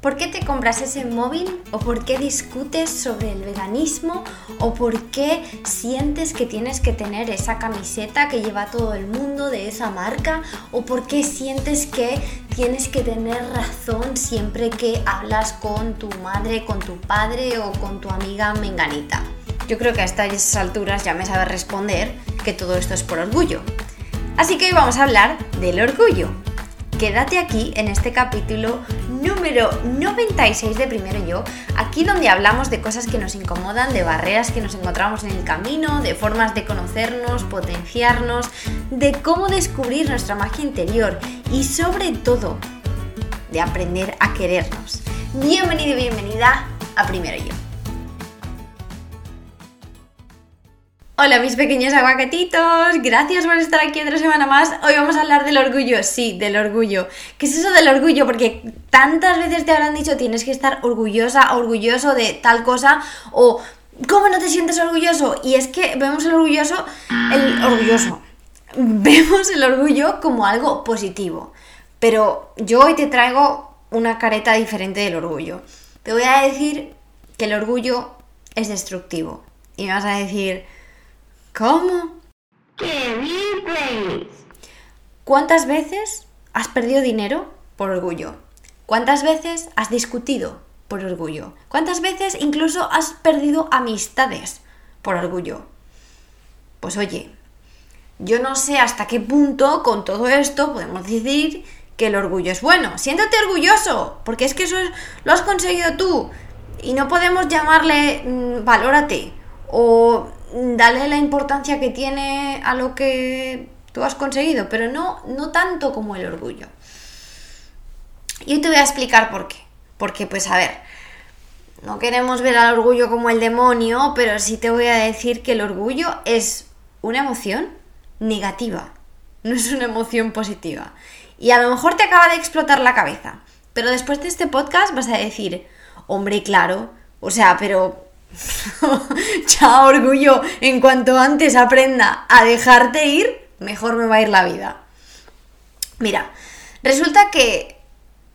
¿Por qué te compras ese móvil? ¿O por qué discutes sobre el veganismo? ¿O por qué sientes que tienes que tener esa camiseta que lleva todo el mundo de esa marca? ¿O por qué sientes que tienes que tener razón siempre que hablas con tu madre, con tu padre o con tu amiga menganita? Yo creo que a estas alturas ya me sabes responder que todo esto es por orgullo. Así que hoy vamos a hablar del orgullo. Quédate aquí en este capítulo número 96 de Primero Yo, aquí donde hablamos de cosas que nos incomodan, de barreras que nos encontramos en el camino, de formas de conocernos, potenciarnos, de cómo descubrir nuestra magia interior y sobre todo de aprender a querernos. Bienvenido y bienvenida a Primero Yo. Hola mis pequeños aguacatitos, gracias por estar aquí otra semana más. Hoy vamos a hablar del orgullo, sí, del orgullo. ¿Qué es eso del orgullo? Porque tantas veces te habrán dicho tienes que estar orgullosa, orgulloso de tal cosa o ¿cómo no te sientes orgulloso? Y es que vemos el orgulloso, el orgulloso, vemos el orgullo como algo positivo. Pero yo hoy te traigo una careta diferente del orgullo. Te voy a decir que el orgullo es destructivo. Y me vas a decir, ¿Cómo? ¿Qué dices? ¿Cuántas veces has perdido dinero por orgullo? ¿Cuántas veces has discutido por orgullo? ¿Cuántas veces incluso has perdido amistades por orgullo? Pues oye, yo no sé hasta qué punto con todo esto podemos decir que el orgullo es bueno. Siéntate orgulloso, porque es que eso lo has conseguido tú. Y no podemos llamarle mm, valórate o dale la importancia que tiene a lo que tú has conseguido, pero no, no tanto como el orgullo. Y hoy te voy a explicar por qué. Porque, pues a ver, no queremos ver al orgullo como el demonio, pero sí te voy a decir que el orgullo es una emoción negativa, no es una emoción positiva. Y a lo mejor te acaba de explotar la cabeza, pero después de este podcast vas a decir, hombre, claro, o sea, pero Chao, orgullo. En cuanto antes aprenda a dejarte ir, mejor me va a ir la vida. Mira, resulta que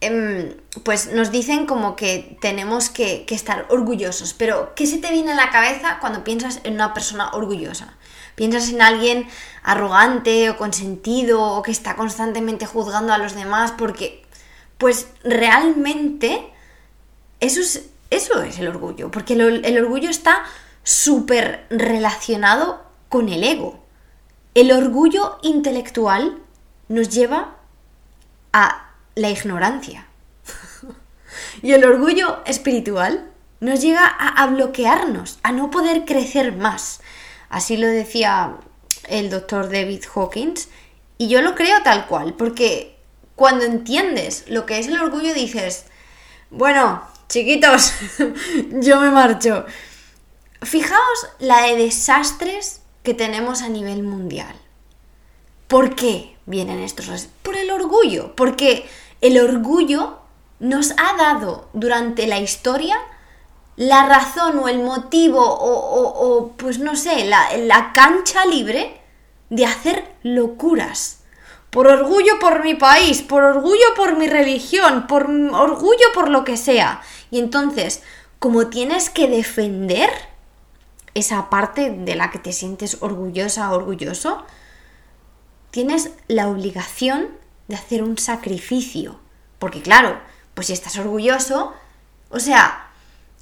em, pues nos dicen como que tenemos que, estar orgullosos, pero ¿qué se te viene a la cabeza cuando piensas en una persona orgullosa? ¿Piensas en alguien arrogante o consentido o que está constantemente juzgando a los demás? Porque, pues realmente eso es eso es el orgullo, porque el, orgullo está súper relacionado con el ego. El orgullo intelectual nos lleva a la ignorancia. y el orgullo espiritual nos llega a, a, bloquearnos, a no poder crecer más. Así lo decía el doctor David Hawkins. Y yo lo creo tal cual, porque cuando entiendes lo que es el orgullo dices, bueno, chiquitos, yo me marcho. Fijaos la de desastres que tenemos a nivel mundial. ¿Por qué vienen estos? Por el orgullo, porque el orgullo nos ha dado durante la historia la razón o el motivo o, pues no sé, la, la cancha libre de hacer locuras por orgullo por mi país, por orgullo por mi religión, por orgullo por lo que sea. Y entonces, como tienes que defender esa parte de la que te sientes orgullosa, orgulloso, tienes la obligación de hacer un sacrificio. Porque claro, pues si estás orgulloso, o sea,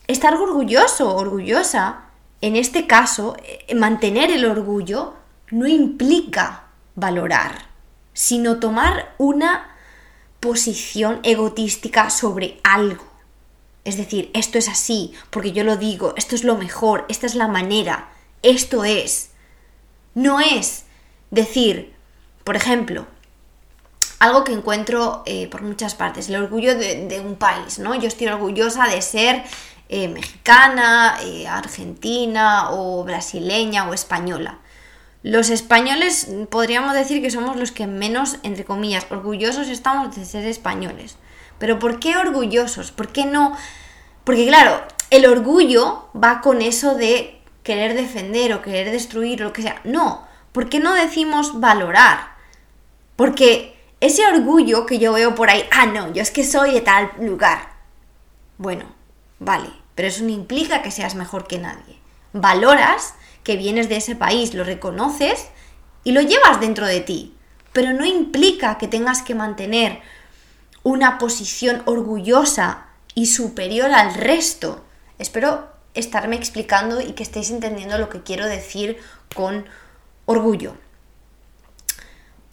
estar orgulloso, orgullosa, en este caso, eh, mantener el orgullo no implica valorar sino tomar una posición egotística sobre algo. Es decir, esto es así, porque yo lo digo, esto es lo mejor, esta es la manera, esto es. No es decir, por ejemplo, algo que encuentro eh, por muchas partes, el orgullo de, un país, ¿no? Yo estoy orgullosa de ser eh, mexicana, eh, argentina o brasileña o española. Los españoles podríamos decir que somos los que menos, entre comillas, orgullosos estamos de ser españoles. Pero ¿por qué orgullosos? ¿Por qué no? Porque claro, el orgullo va con eso de querer defender o querer destruir o lo que sea. No, ¿por qué no decimos valorar? Porque ese orgullo que yo veo por ahí, ah, no, yo es que soy de tal lugar. Bueno, vale, pero eso no implica que seas mejor que nadie. Valoras que vienes de ese país, lo reconoces y lo llevas dentro de ti, pero no implica que tengas que mantener una posición orgullosa y superior al resto. Espero estarme explicando y que estéis entendiendo lo que quiero decir con orgullo.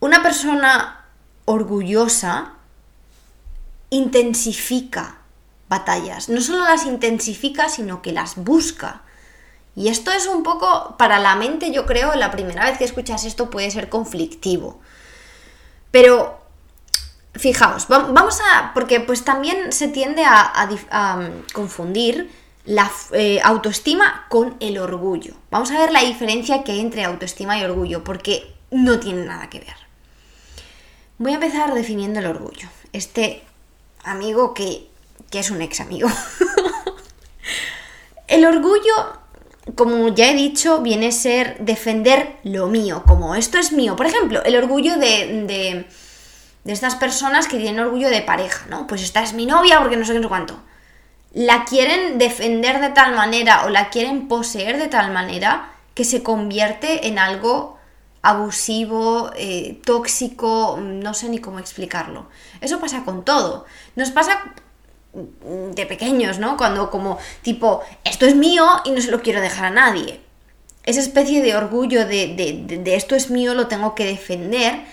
Una persona orgullosa intensifica batallas. No solo las intensifica, sino que las busca. Y esto es un poco, para la mente, yo creo, la primera vez que escuchas esto puede ser conflictivo. Pero, fijaos, vamos a, porque pues también se tiende a, mm, confundir la eh, autoestima con el orgullo. Vamos a ver la diferencia que hay entre autoestima y orgullo, porque no tiene nada que ver. Voy a empezar definiendo el orgullo. Este amigo que, que es un ex amigo. el orgullo como ya he dicho, viene a ser defender lo mío, como esto es mío. Por ejemplo, el orgullo de, de, de, estas personas que tienen orgullo de pareja, ¿no? Pues esta es mi novia porque no sé qué, no sé cuánto. La quieren defender de tal manera o la quieren poseer de tal manera que se convierte en algo abusivo, eh, tóxico, no sé ni cómo explicarlo. Eso pasa con todo. Nos pasa de pequeños, ¿no? Cuando como tipo, esto es mío y no se lo quiero dejar a nadie. Esa especie de orgullo de, de, esto es mío, lo tengo que defender.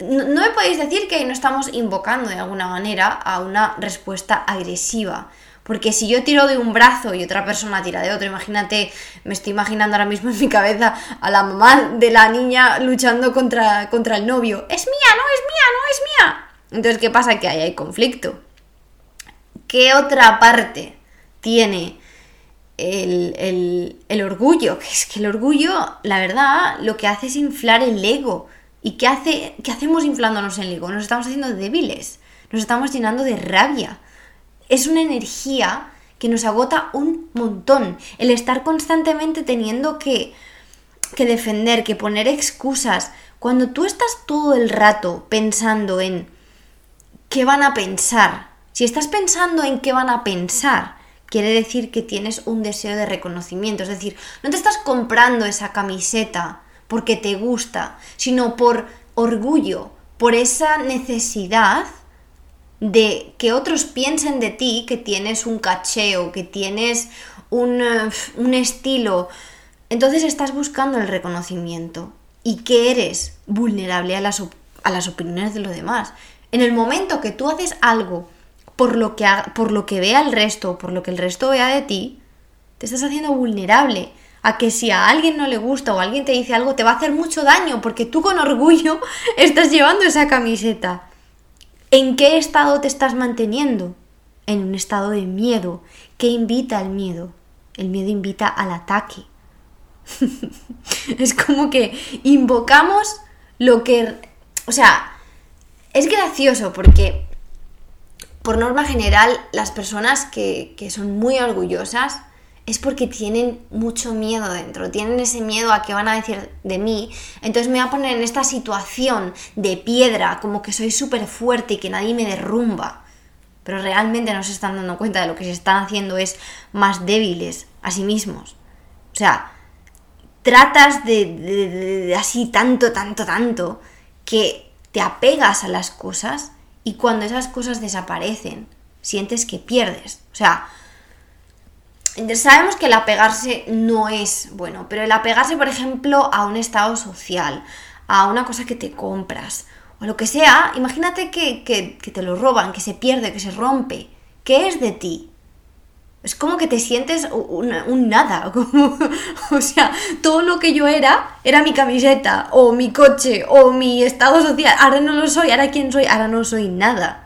No, no, me podéis decir que no estamos invocando de alguna manera a una respuesta agresiva. Porque si yo tiro de un brazo y otra persona tira de otro, imagínate, me estoy imaginando ahora mismo en mi cabeza a la mamá de la niña luchando contra, contra el novio. Es mía, no es mía, no es mía. Entonces, ¿qué pasa? Que ahí hay conflicto. ¿Qué otra parte tiene el, orgullo? Que es que el orgullo, la verdad, lo que hace es inflar el ego. ¿Y qué, hace, qué hacemos inflándonos el ego? Nos estamos haciendo débiles, nos estamos llenando de rabia. Es una energía que nos agota un montón. El estar constantemente teniendo que, que defender, que poner excusas. Cuando tú estás todo el rato pensando en qué van a pensar, si estás pensando en qué van a pensar, quiere decir que tienes un deseo de reconocimiento. Es decir, no te estás comprando esa camiseta porque te gusta, sino por orgullo, por esa necesidad de que otros piensen de ti que tienes un cacheo, que tienes un, eh, un estilo. Entonces estás buscando el reconocimiento y que eres vulnerable a las, a las opiniones de los demás. En el momento que tú haces algo por lo que, por lo que vea el resto, por lo que el resto vea de ti, te estás haciendo vulnerable a que si a alguien no le gusta o alguien te dice algo, te va a hacer mucho daño porque tú con orgullo estás llevando esa camiseta. ¿En qué estado te estás manteniendo? En un estado de miedo. ¿Qué invita al miedo? El miedo invita al ataque. es como que invocamos lo que... O sea, es gracioso porque por norma general, las personas que, son muy orgullosas es porque tienen mucho miedo dentro, tienen ese miedo a qué van a decir de mí, entonces me voy a poner en esta situación de piedra, como que soy súper fuerte y que nadie me derrumba. Pero realmente no se están dando cuenta de lo que se están haciendo es más débiles a sí mismos. O sea, tratas de, de así tanto, tanto, tanto, que te apegas a las cosas y cuando esas cosas desaparecen, sientes que pierdes. O sea, sabemos que el apegarse no es bueno, pero el apegarse, por ejemplo, a un estado social, a una cosa que te compras, o lo que sea, imagínate que, te lo roban, que se pierde, que se rompe. ¿Qué es de ti? Es como que te sientes un, nada. o sea, todo lo que yo era era mi camiseta, o mi coche, o mi estado social. Ahora no lo soy, ahora quién soy, ahora no soy nada.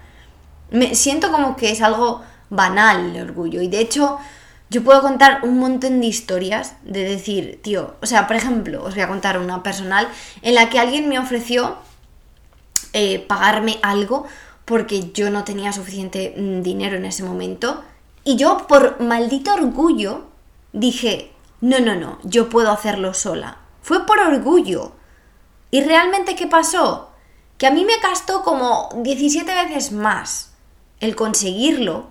Me siento como que es algo banal el orgullo. Y de hecho, yo puedo contar un montón de historias de decir, tío, o sea, por ejemplo, os voy a contar una personal en la que alguien me ofreció eh, pagarme algo porque yo no tenía suficiente mm, dinero en ese momento y yo, por maldito orgullo, dije, no, no, no, yo puedo hacerlo sola. Fue por orgullo. ¿Y realmente qué pasó? Que a mí me gastó como 17 veces más el conseguirlo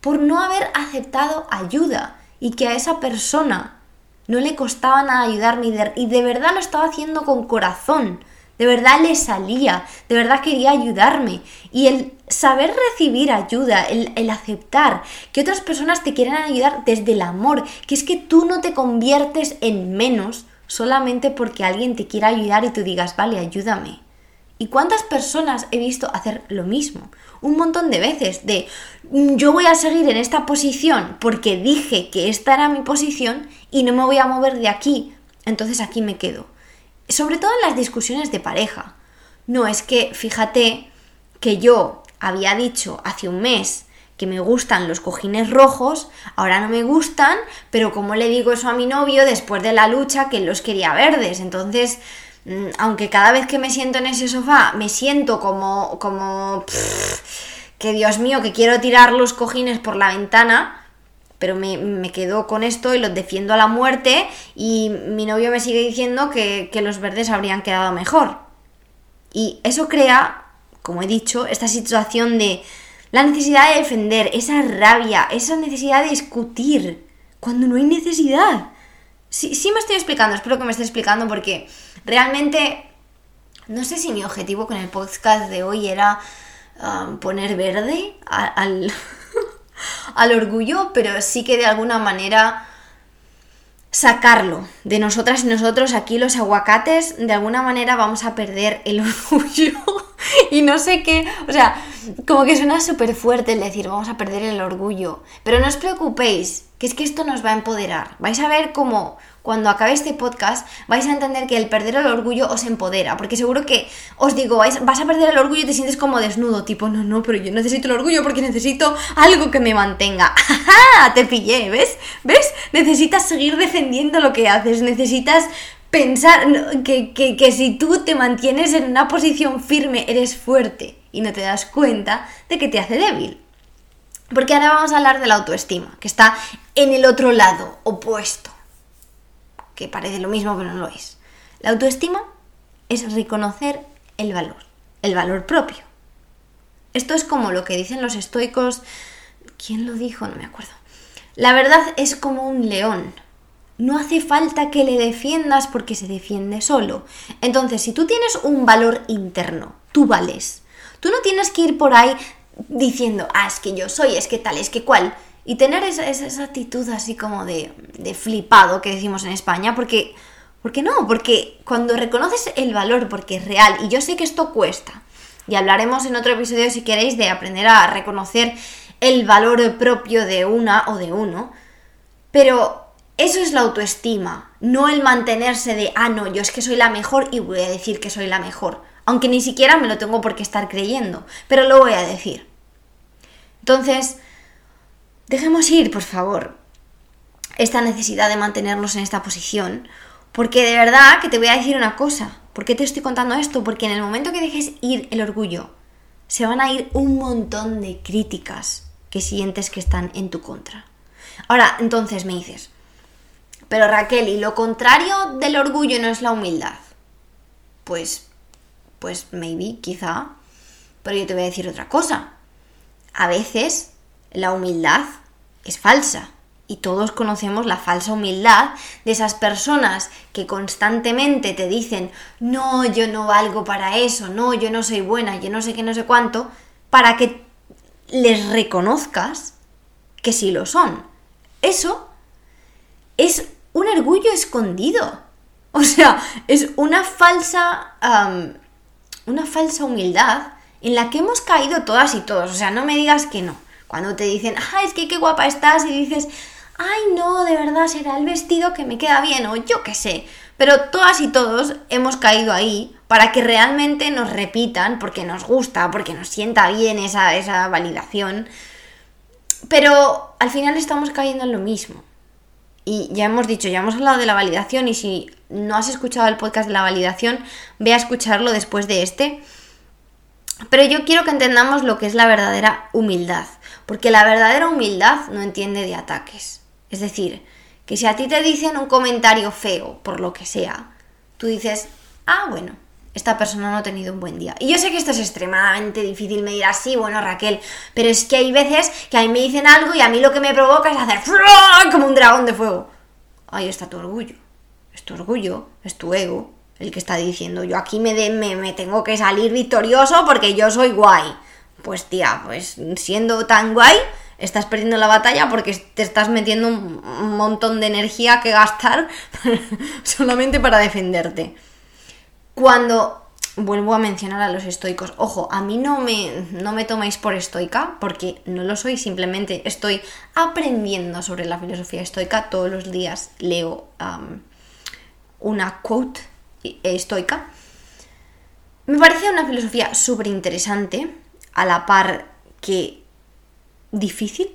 por no haber aceptado ayuda y que a esa persona no le costaba nada ayudarme y de, verdad lo estaba haciendo con corazón. De verdad le salía, de verdad quería ayudarme. Y el saber recibir ayuda, el, el, aceptar que otras personas te quieran ayudar desde el amor, que es que tú no te conviertes en menos solamente porque alguien te quiera ayudar y tú digas, vale, ayúdame. ¿Y cuántas personas he visto hacer lo mismo? Un montón de veces de mm, yo voy a seguir en esta posición porque dije que esta era mi posición y no me voy a mover de aquí, entonces aquí me quedo. Sobre todo en las discusiones de pareja. No es que, fíjate, que yo había dicho hace un mes que me gustan los cojines rojos, ahora no me gustan, pero como le digo eso a mi novio después de la lucha que los quería verdes, entonces Mm, aunque cada vez que me siento en ese sofá me siento como, como, que Dios mío, que quiero tirar los cojines por la ventana, pero me, quedo con esto y los defiendo a la muerte y mi novio me sigue diciendo que, que los verdes habrían quedado mejor. Y eso crea, como he dicho, esta situación de la necesidad de defender, esa rabia, esa necesidad de discutir, cuando no hay necesidad. Sí, sí me estoy explicando, espero que me esté explicando porque realmente no sé si mi objetivo con el podcast de hoy era um, poner verde al orgullo, pero sí que de alguna manera sacarlo de nosotras y nosotros aquí los aguacates de alguna manera vamos a perder el orgullo. Y no sé qué o sea como que suena súper fuerte el decir vamos a perder el orgullo pero no os preocupéis que es que esto nos va a empoderar. Vais a ver cómo cuando acabe este podcast vais a entender que el perder el orgullo os empodera, porque seguro que os digo, vas a perder el orgullo y te sientes como desnudo, tipo, no, no, pero yo necesito el orgullo porque necesito algo que me mantenga. ¡Ja! Te pillé, ¿ves? ¿Ves? Necesitas seguir defendiendo lo que haces, necesitas pensar que, que si tú te mantienes en una posición firme, eres fuerte y no te das cuenta de que te hace débil. Porque ahora vamos a hablar de la autoestima, que está en el otro lado, opuesto que parece lo mismo pero no lo es. La autoestima es reconocer el valor, el valor propio. Esto es como lo que dicen los estoicos, ¿quién lo dijo? No me acuerdo. La verdad es como un león. No hace falta que le defiendas porque se defiende solo. Entonces, si tú tienes un valor interno, tú vales. Tú no tienes que ir por ahí diciendo, ah, es que yo soy, es que tal, es que cual. Y tener esa, actitud así como de, de, flipado que decimos en España, porque, porque no, porque cuando reconoces el valor porque es real, y yo sé que esto cuesta, y hablaremos en otro episodio si queréis de aprender a reconocer el valor propio de una o de uno, pero eso es la autoestima, no el mantenerse de, ah, no, yo es que soy la mejor y voy a decir que soy la mejor, aunque ni siquiera me lo tengo por qué estar creyendo, pero lo voy a decir. Entonces, Dejemos ir, por favor, esta necesidad de mantenernos en esta posición, porque de verdad que te voy a decir una cosa. ¿Por qué te estoy contando esto? Porque en el momento que dejes ir el orgullo, se van a ir un montón de críticas que sientes que están en tu contra. Ahora, entonces me dices, pero Raquel, ¿y lo contrario del orgullo no es la humildad? Pues, pues maybe, quizá, pero yo te voy a decir otra cosa. A veces la humildad es falsa. Y todos conocemos la falsa humildad de esas personas que constantemente te dicen, no, yo no valgo para eso, no, yo no soy buena, yo no sé qué, no sé cuánto, para que les reconozcas que sí lo son. Eso es un orgullo escondido. O sea, es una falsa, una falsa humildad en la que hemos caído todas y todos. O sea, no me digas que no. Cuando te dicen, ay, es que qué guapa estás, y dices, ay, no, de verdad será el vestido que me queda bien, o yo qué sé. Pero todas y todos hemos caído ahí para que realmente nos repitan, porque nos gusta, porque nos sienta bien esa, esa validación. Pero al final estamos cayendo en lo mismo. Y ya hemos dicho, ya hemos hablado de la validación y si no has escuchado el podcast de la validación, ve a escucharlo después de este. Pero yo quiero que entendamos lo que es la verdadera humildad. Porque la verdadera humildad no entiende de ataques. Es decir, que si a ti te dicen un comentario feo, por lo que sea, tú dices, ah, bueno, esta persona no ha tenido un buen día. Y yo sé que esto es extremadamente difícil, me dirás, sí, bueno, Raquel, pero es que hay veces que a mí me dicen algo y a mí lo que me provoca es hacer como un dragón de fuego. Ahí está tu orgullo. Es tu orgullo, es tu ego, el que está diciendo, yo aquí me, me, me tengo que salir victorioso porque yo soy guay. Pues tía, pues siendo tan guay, estás perdiendo la batalla porque te estás metiendo un montón de energía que gastar solamente para defenderte. Cuando vuelvo a mencionar a los estoicos, ojo, a mí no me, no me tomáis por estoica porque no lo soy, simplemente estoy aprendiendo sobre la filosofía estoica. Todos los días leo una quote estoica. Me parece una filosofía súper interesante, a la par que difícil,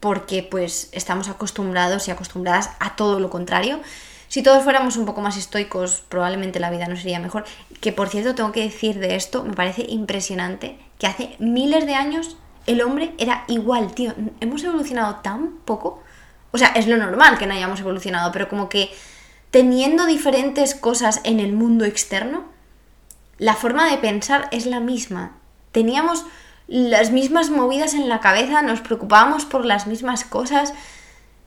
porque pues estamos acostumbrados y acostumbradas a todo lo contrario. Si todos fuéramos un poco más estoicos, probablemente la vida no sería mejor. Que por cierto, tengo que decir de esto, me parece impresionante que hace miles de años el hombre era igual, tío. Hemos evolucionado tan poco. O sea, es lo normal que no hayamos evolucionado, pero como que teniendo diferentes cosas en el mundo externo, la forma de pensar es la misma. Teníamos las mismas movidas en la cabeza, nos preocupábamos por las mismas cosas.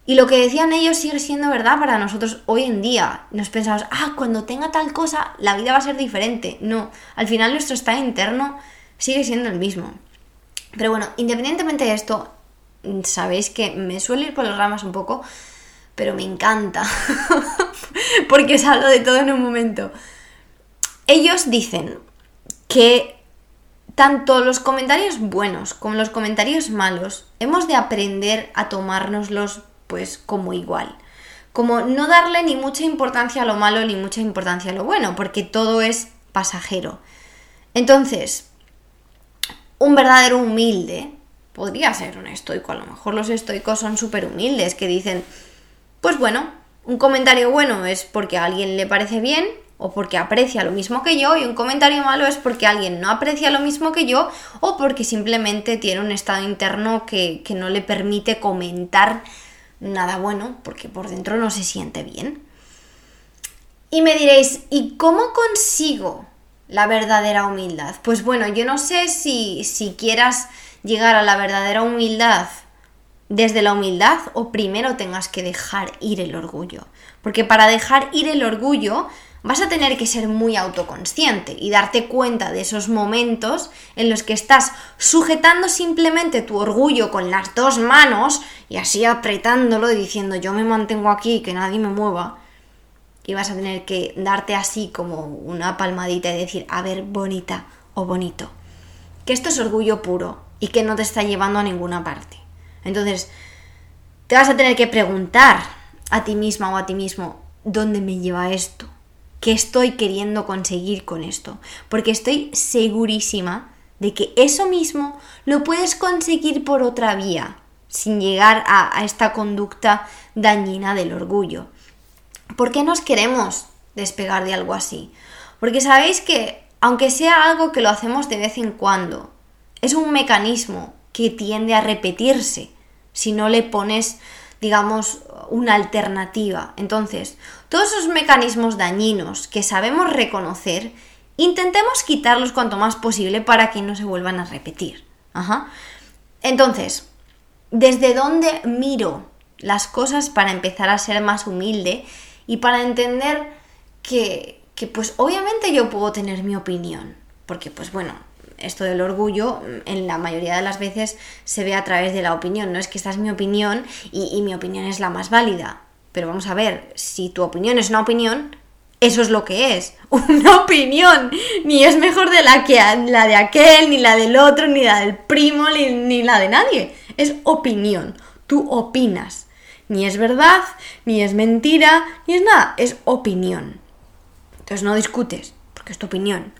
Y lo que decían ellos sigue siendo verdad para nosotros hoy en día. Nos pensamos, ah, cuando tenga tal cosa, la vida va a ser diferente. No, al final nuestro estado interno sigue siendo el mismo. Pero bueno, independientemente de esto, sabéis que me suele ir por las ramas un poco, pero me encanta. Porque os hablo de todo en un momento. Ellos dicen que tanto los comentarios buenos como los comentarios malos hemos de aprender a tomárnoslos pues como igual. Como no darle ni mucha importancia a lo malo ni mucha importancia a lo bueno, porque todo es pasajero. Entonces, un verdadero humilde podría ser un estoico. A lo mejor los estoicos son súper humildes, que dicen, pues bueno, un comentario bueno es porque a alguien le parece bien o porque aprecia lo mismo que yo y un comentario malo es porque alguien no aprecia lo mismo que yo o porque simplemente tiene un estado interno que, que no le permite comentar nada bueno porque por dentro no se siente bien. Y me diréis, ¿y cómo consigo la verdadera humildad? Pues bueno, yo no sé si, si quieras llegar a la verdadera humildad desde la humildad o primero tengas que dejar ir el orgullo. Porque para dejar ir el orgullo vas a tener que ser muy autoconsciente y darte cuenta de esos momentos en los que estás sujetando simplemente tu orgullo con las dos manos y así apretándolo y diciendo yo me mantengo aquí, que nadie me mueva. Y vas a tener que darte así como una palmadita y decir, a ver, bonita o bonito. Que esto es orgullo puro y que no te está llevando a ninguna parte. Entonces, te vas a tener que preguntar a ti misma o a ti mismo, ¿dónde me lleva esto? ¿Qué estoy queriendo conseguir con esto? Porque estoy segurísima de que eso mismo lo puedes conseguir por otra vía, sin llegar a, esta conducta dañina del orgullo. ¿Por qué nos queremos despegar de algo así? Porque sabéis que, aunque sea algo que lo hacemos de vez en cuando, es un mecanismo que tiende a repetirse si no le pones, digamos, una alternativa. Entonces, todos esos mecanismos dañinos que sabemos reconocer, intentemos quitarlos cuanto más posible para que no se vuelvan a repetir. Entonces, ¿desde dónde miro las cosas para empezar a ser más humilde y para entender que, que pues obviamente yo puedo tener mi opinión? Porque pues bueno, esto del orgullo en la mayoría de las veces se ve a través de la opinión. No es que esta es mi opinión y mi opinión es la más válida. Pero vamos a ver, si tu opinión es una opinión, eso es lo que es, una opinión. Ni es mejor de la que la de aquel, ni la del otro, ni la del primo, ni, ni la de nadie. Es opinión. Tú opinas. Ni es verdad, ni es mentira, ni es nada. Es opinión. Entonces no discutes, porque es tu opinión.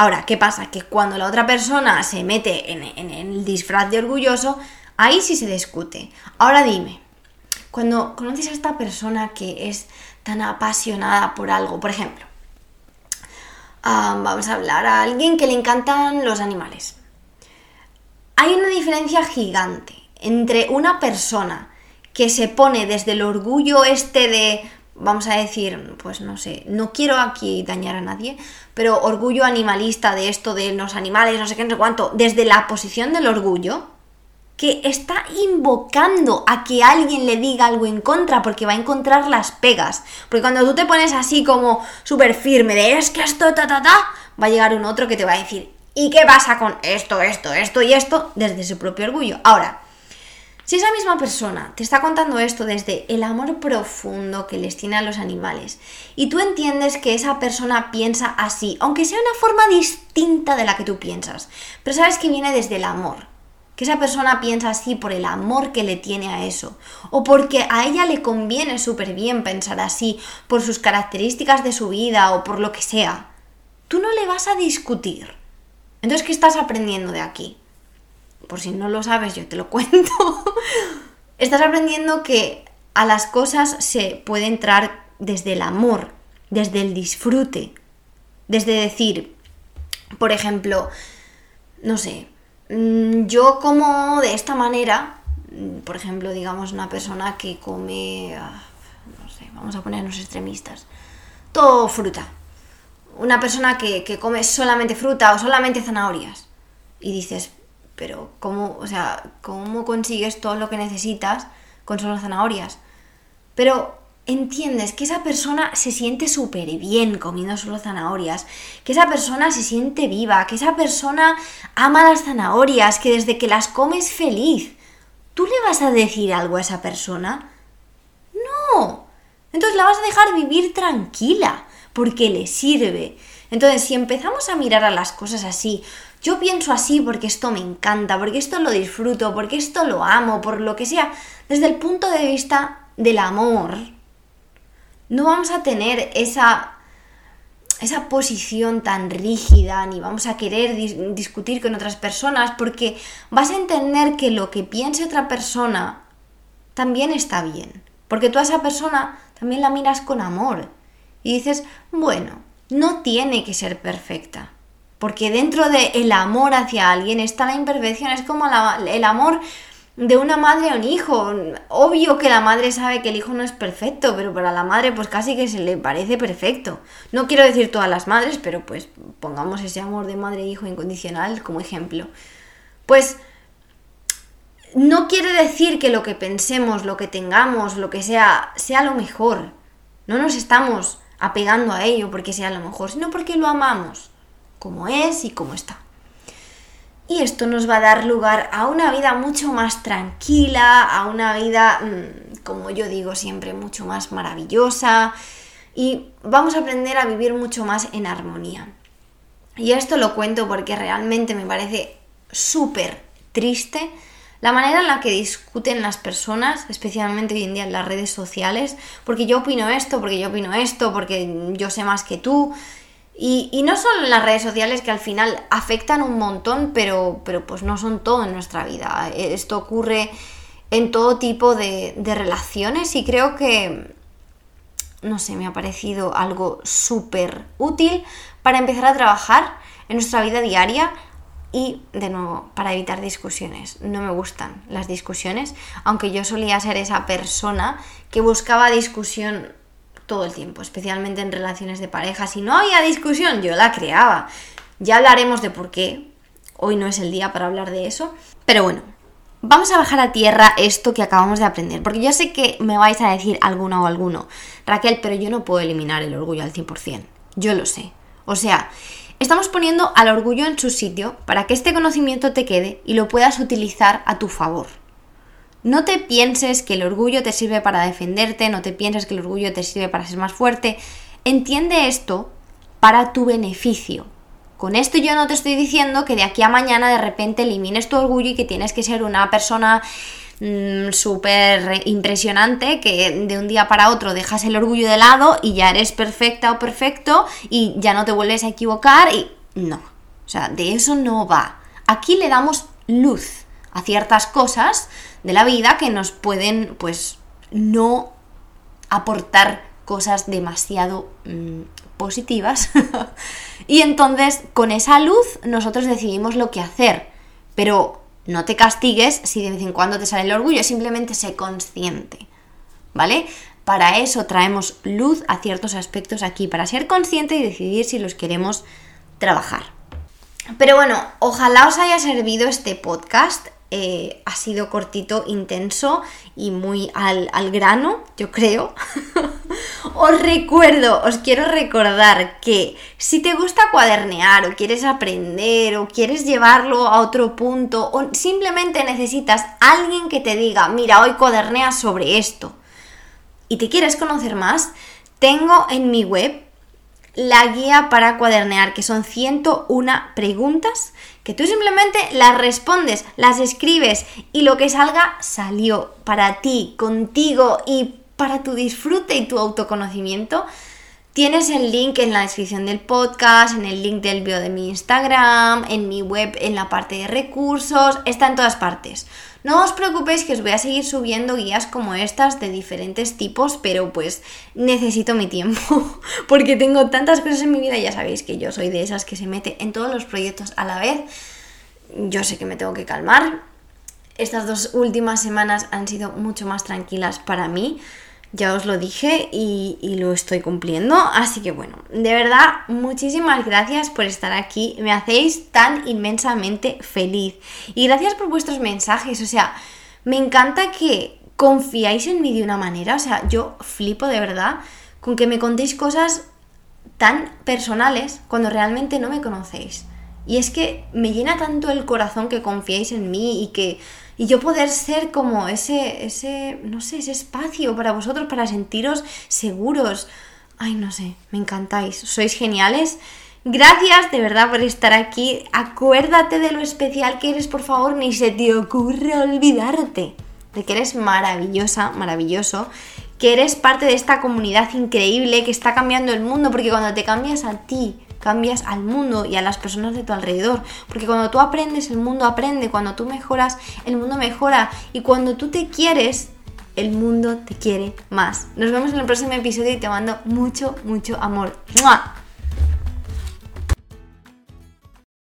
Ahora, ¿qué pasa? Que cuando la otra persona se mete en, el disfraz de orgulloso, ahí sí se discute. Ahora dime, cuando conoces a esta persona que es tan apasionada por algo, por ejemplo, vamos a hablar a alguien que le encantan los animales. Hay una diferencia gigante entre una persona que se pone desde el orgullo este de vamos a decir, pues no sé, no quiero aquí dañar a nadie, pero orgullo animalista de esto de los animales, no sé qué, no sé cuánto, desde la posición del orgullo, que está invocando a que alguien le diga algo en contra porque va a encontrar las pegas. Porque cuando tú te pones así como súper firme de es que esto, ta, ta, ta, va a llegar un otro que te va a decir, ¿y qué pasa con esto, esto, esto y esto? Desde su propio orgullo. Ahora, si esa misma persona te está contando esto desde el amor profundo que les tiene a los animales y tú entiendes que esa persona piensa así, aunque sea una forma distinta de la que tú piensas, pero sabes que viene desde el amor, que esa persona piensa así por el amor que le tiene a eso, o porque a ella le conviene súper bien pensar así, por sus características de su vida o por lo que sea, tú no le vas a discutir. Entonces, ¿qué estás aprendiendo de aquí? Por si no lo sabes, yo te lo cuento. Estás aprendiendo que a las cosas se puede entrar desde el amor, desde el disfrute, desde decir, por ejemplo, no sé, mm, yo como de esta manera, mm, por ejemplo, digamos una persona que come, ah, no sé, vamos a ponernos extremistas, todo fruta. Una persona que, que come solamente fruta o solamente zanahorias. Y dices, pero ¿cómo, o sea, ¿cómo consigues todo lo que necesitas con solo zanahorias? Pero entiendes que esa persona se siente súper bien comiendo solo zanahorias, que esa persona se siente viva, que esa persona ama las zanahorias, que desde que las comes feliz. ¿Tú le vas a decir algo a esa persona? No. Entonces la vas a dejar vivir tranquila, porque le sirve. Entonces, si empezamos a mirar a las cosas así, yo pienso así porque esto me encanta, porque esto lo disfruto, porque esto lo amo, por lo que sea, desde el punto de vista del amor, no vamos a tener esa, esa posición tan rígida, ni vamos a querer discutir con otras personas, porque vas a entender que lo que piense otra persona también está bien, porque tú a esa persona también la miras con amor y dices, bueno, no tiene que ser perfecta porque dentro del el amor hacia alguien está la imperfección, es como el amor de una madre a un hijo. Obvio que la madre sabe que el hijo no es perfecto, pero para la madre pues casi que se le parece perfecto. No quiero decir todas las madres, pero pues pongamos ese amor de madre e hijo incondicional como ejemplo. Pues no quiere decir que lo que pensemos, lo que tengamos, lo que sea, sea lo mejor. No nos estamos apegando a ello porque sea lo mejor, sino porque lo amamos como es y como está. Y esto nos va a dar lugar a una vida mucho más tranquila, a una vida, mm, como yo digo siempre, mucho más maravillosa y vamos a aprender a vivir mucho más en armonía. Y esto lo cuento porque realmente me parece súper triste la manera en la que discuten las personas, especialmente hoy en día en las redes sociales, porque yo opino esto, porque yo opino esto, porque yo sé más que tú, y, no solo en las redes sociales que al final afectan un montón, pero, pero pues no son todo en nuestra vida. Esto ocurre en todo tipo de, de relaciones y creo que, no sé, me ha parecido algo súper útil para empezar a trabajar en nuestra vida diaria y, de nuevo, para evitar discusiones. No me gustan las discusiones, aunque yo solía ser esa persona que buscaba discusión todo el tiempo, especialmente en relaciones de pareja. Si no había discusión, yo la creaba. Ya hablaremos de por qué. Hoy no es el día para hablar de eso. Pero bueno, vamos a bajar a tierra esto que acabamos de aprender. Porque yo sé que me vais a decir alguna o alguno, Raquel, pero yo no puedo eliminar el orgullo al 100%. Yo lo sé. O sea, estamos poniendo al orgullo en su sitio para que este conocimiento te quede y lo puedas utilizar a tu favor. No te pienses que el orgullo te sirve para defenderte, no te pienses que el orgullo te sirve para ser más fuerte. Entiende esto para tu beneficio. Con esto yo no te estoy diciendo que de aquí a mañana de repente elimines tu orgullo y que tienes que ser una persona mm, súper impresionante que de un día para otro dejas el orgullo de lado y ya eres perfecta o perfecto y ya no te vuelves a equivocar y no. O sea, de eso no va. Aquí le damos luz a ciertas cosas de la vida que nos pueden pues no aportar cosas demasiado mm, positivas y entonces con esa luz nosotros decidimos lo que hacer pero no te castigues si de vez en cuando te sale el orgullo simplemente sé consciente ¿vale? Para eso traemos luz a ciertos aspectos aquí, para ser consciente y decidir si los queremos trabajar. Pero bueno, ojalá os haya servido este podcast. Eh, ha sido cortito, intenso y muy al, al grano, yo creo. os recuerdo, os quiero recordar que si te gusta cuadernear o quieres aprender o quieres llevarlo a otro punto o simplemente necesitas alguien que te diga, mira, hoy cuaderneas sobre esto y te quieres conocer más, tengo en mi web la guía para cuadernear, que son 101 preguntas que tú simplemente las respondes, las escribes y lo que salga salió para ti, contigo y para tu disfrute y tu autoconocimiento. Tienes el link en la descripción del podcast, en el link del video de mi Instagram, en mi web, en la parte de recursos, está en todas partes. No os preocupéis que os voy a seguir subiendo guías como estas de diferentes tipos, pero pues necesito mi tiempo porque tengo tantas cosas en mi vida, ya sabéis que yo soy de esas que se mete en todos los proyectos a la vez. Yo sé que me tengo que calmar. Estas dos últimas semanas han sido mucho más tranquilas para mí ya os lo dije y, lo estoy cumpliendo. Así que bueno, de verdad, muchísimas gracias por estar aquí. Me hacéis tan inmensamente feliz. Y gracias por vuestros mensajes. O sea, me encanta que confiáis en mí de una manera. O sea, yo flipo de verdad con que me contéis cosas tan personales cuando realmente no me conocéis. Y es que me llena tanto el corazón que confiéis en mí y que y yo poder ser como ese, ese, no sé, ese espacio para vosotros, para sentiros seguros. Ay, no sé, me encantáis, sois geniales. Gracias de verdad por estar aquí. Acuérdate de lo especial que eres, por favor, ni se te ocurre olvidarte de que eres maravillosa, maravilloso, que eres parte de esta comunidad increíble que está cambiando el mundo, porque cuando te cambias a ti, cambias al mundo y a las personas de tu alrededor. Porque cuando tú aprendes, el mundo aprende. Cuando tú mejoras, el mundo mejora. Y cuando tú te quieres, el mundo te quiere más. Nos vemos en el próximo episodio y te mando mucho, mucho amor.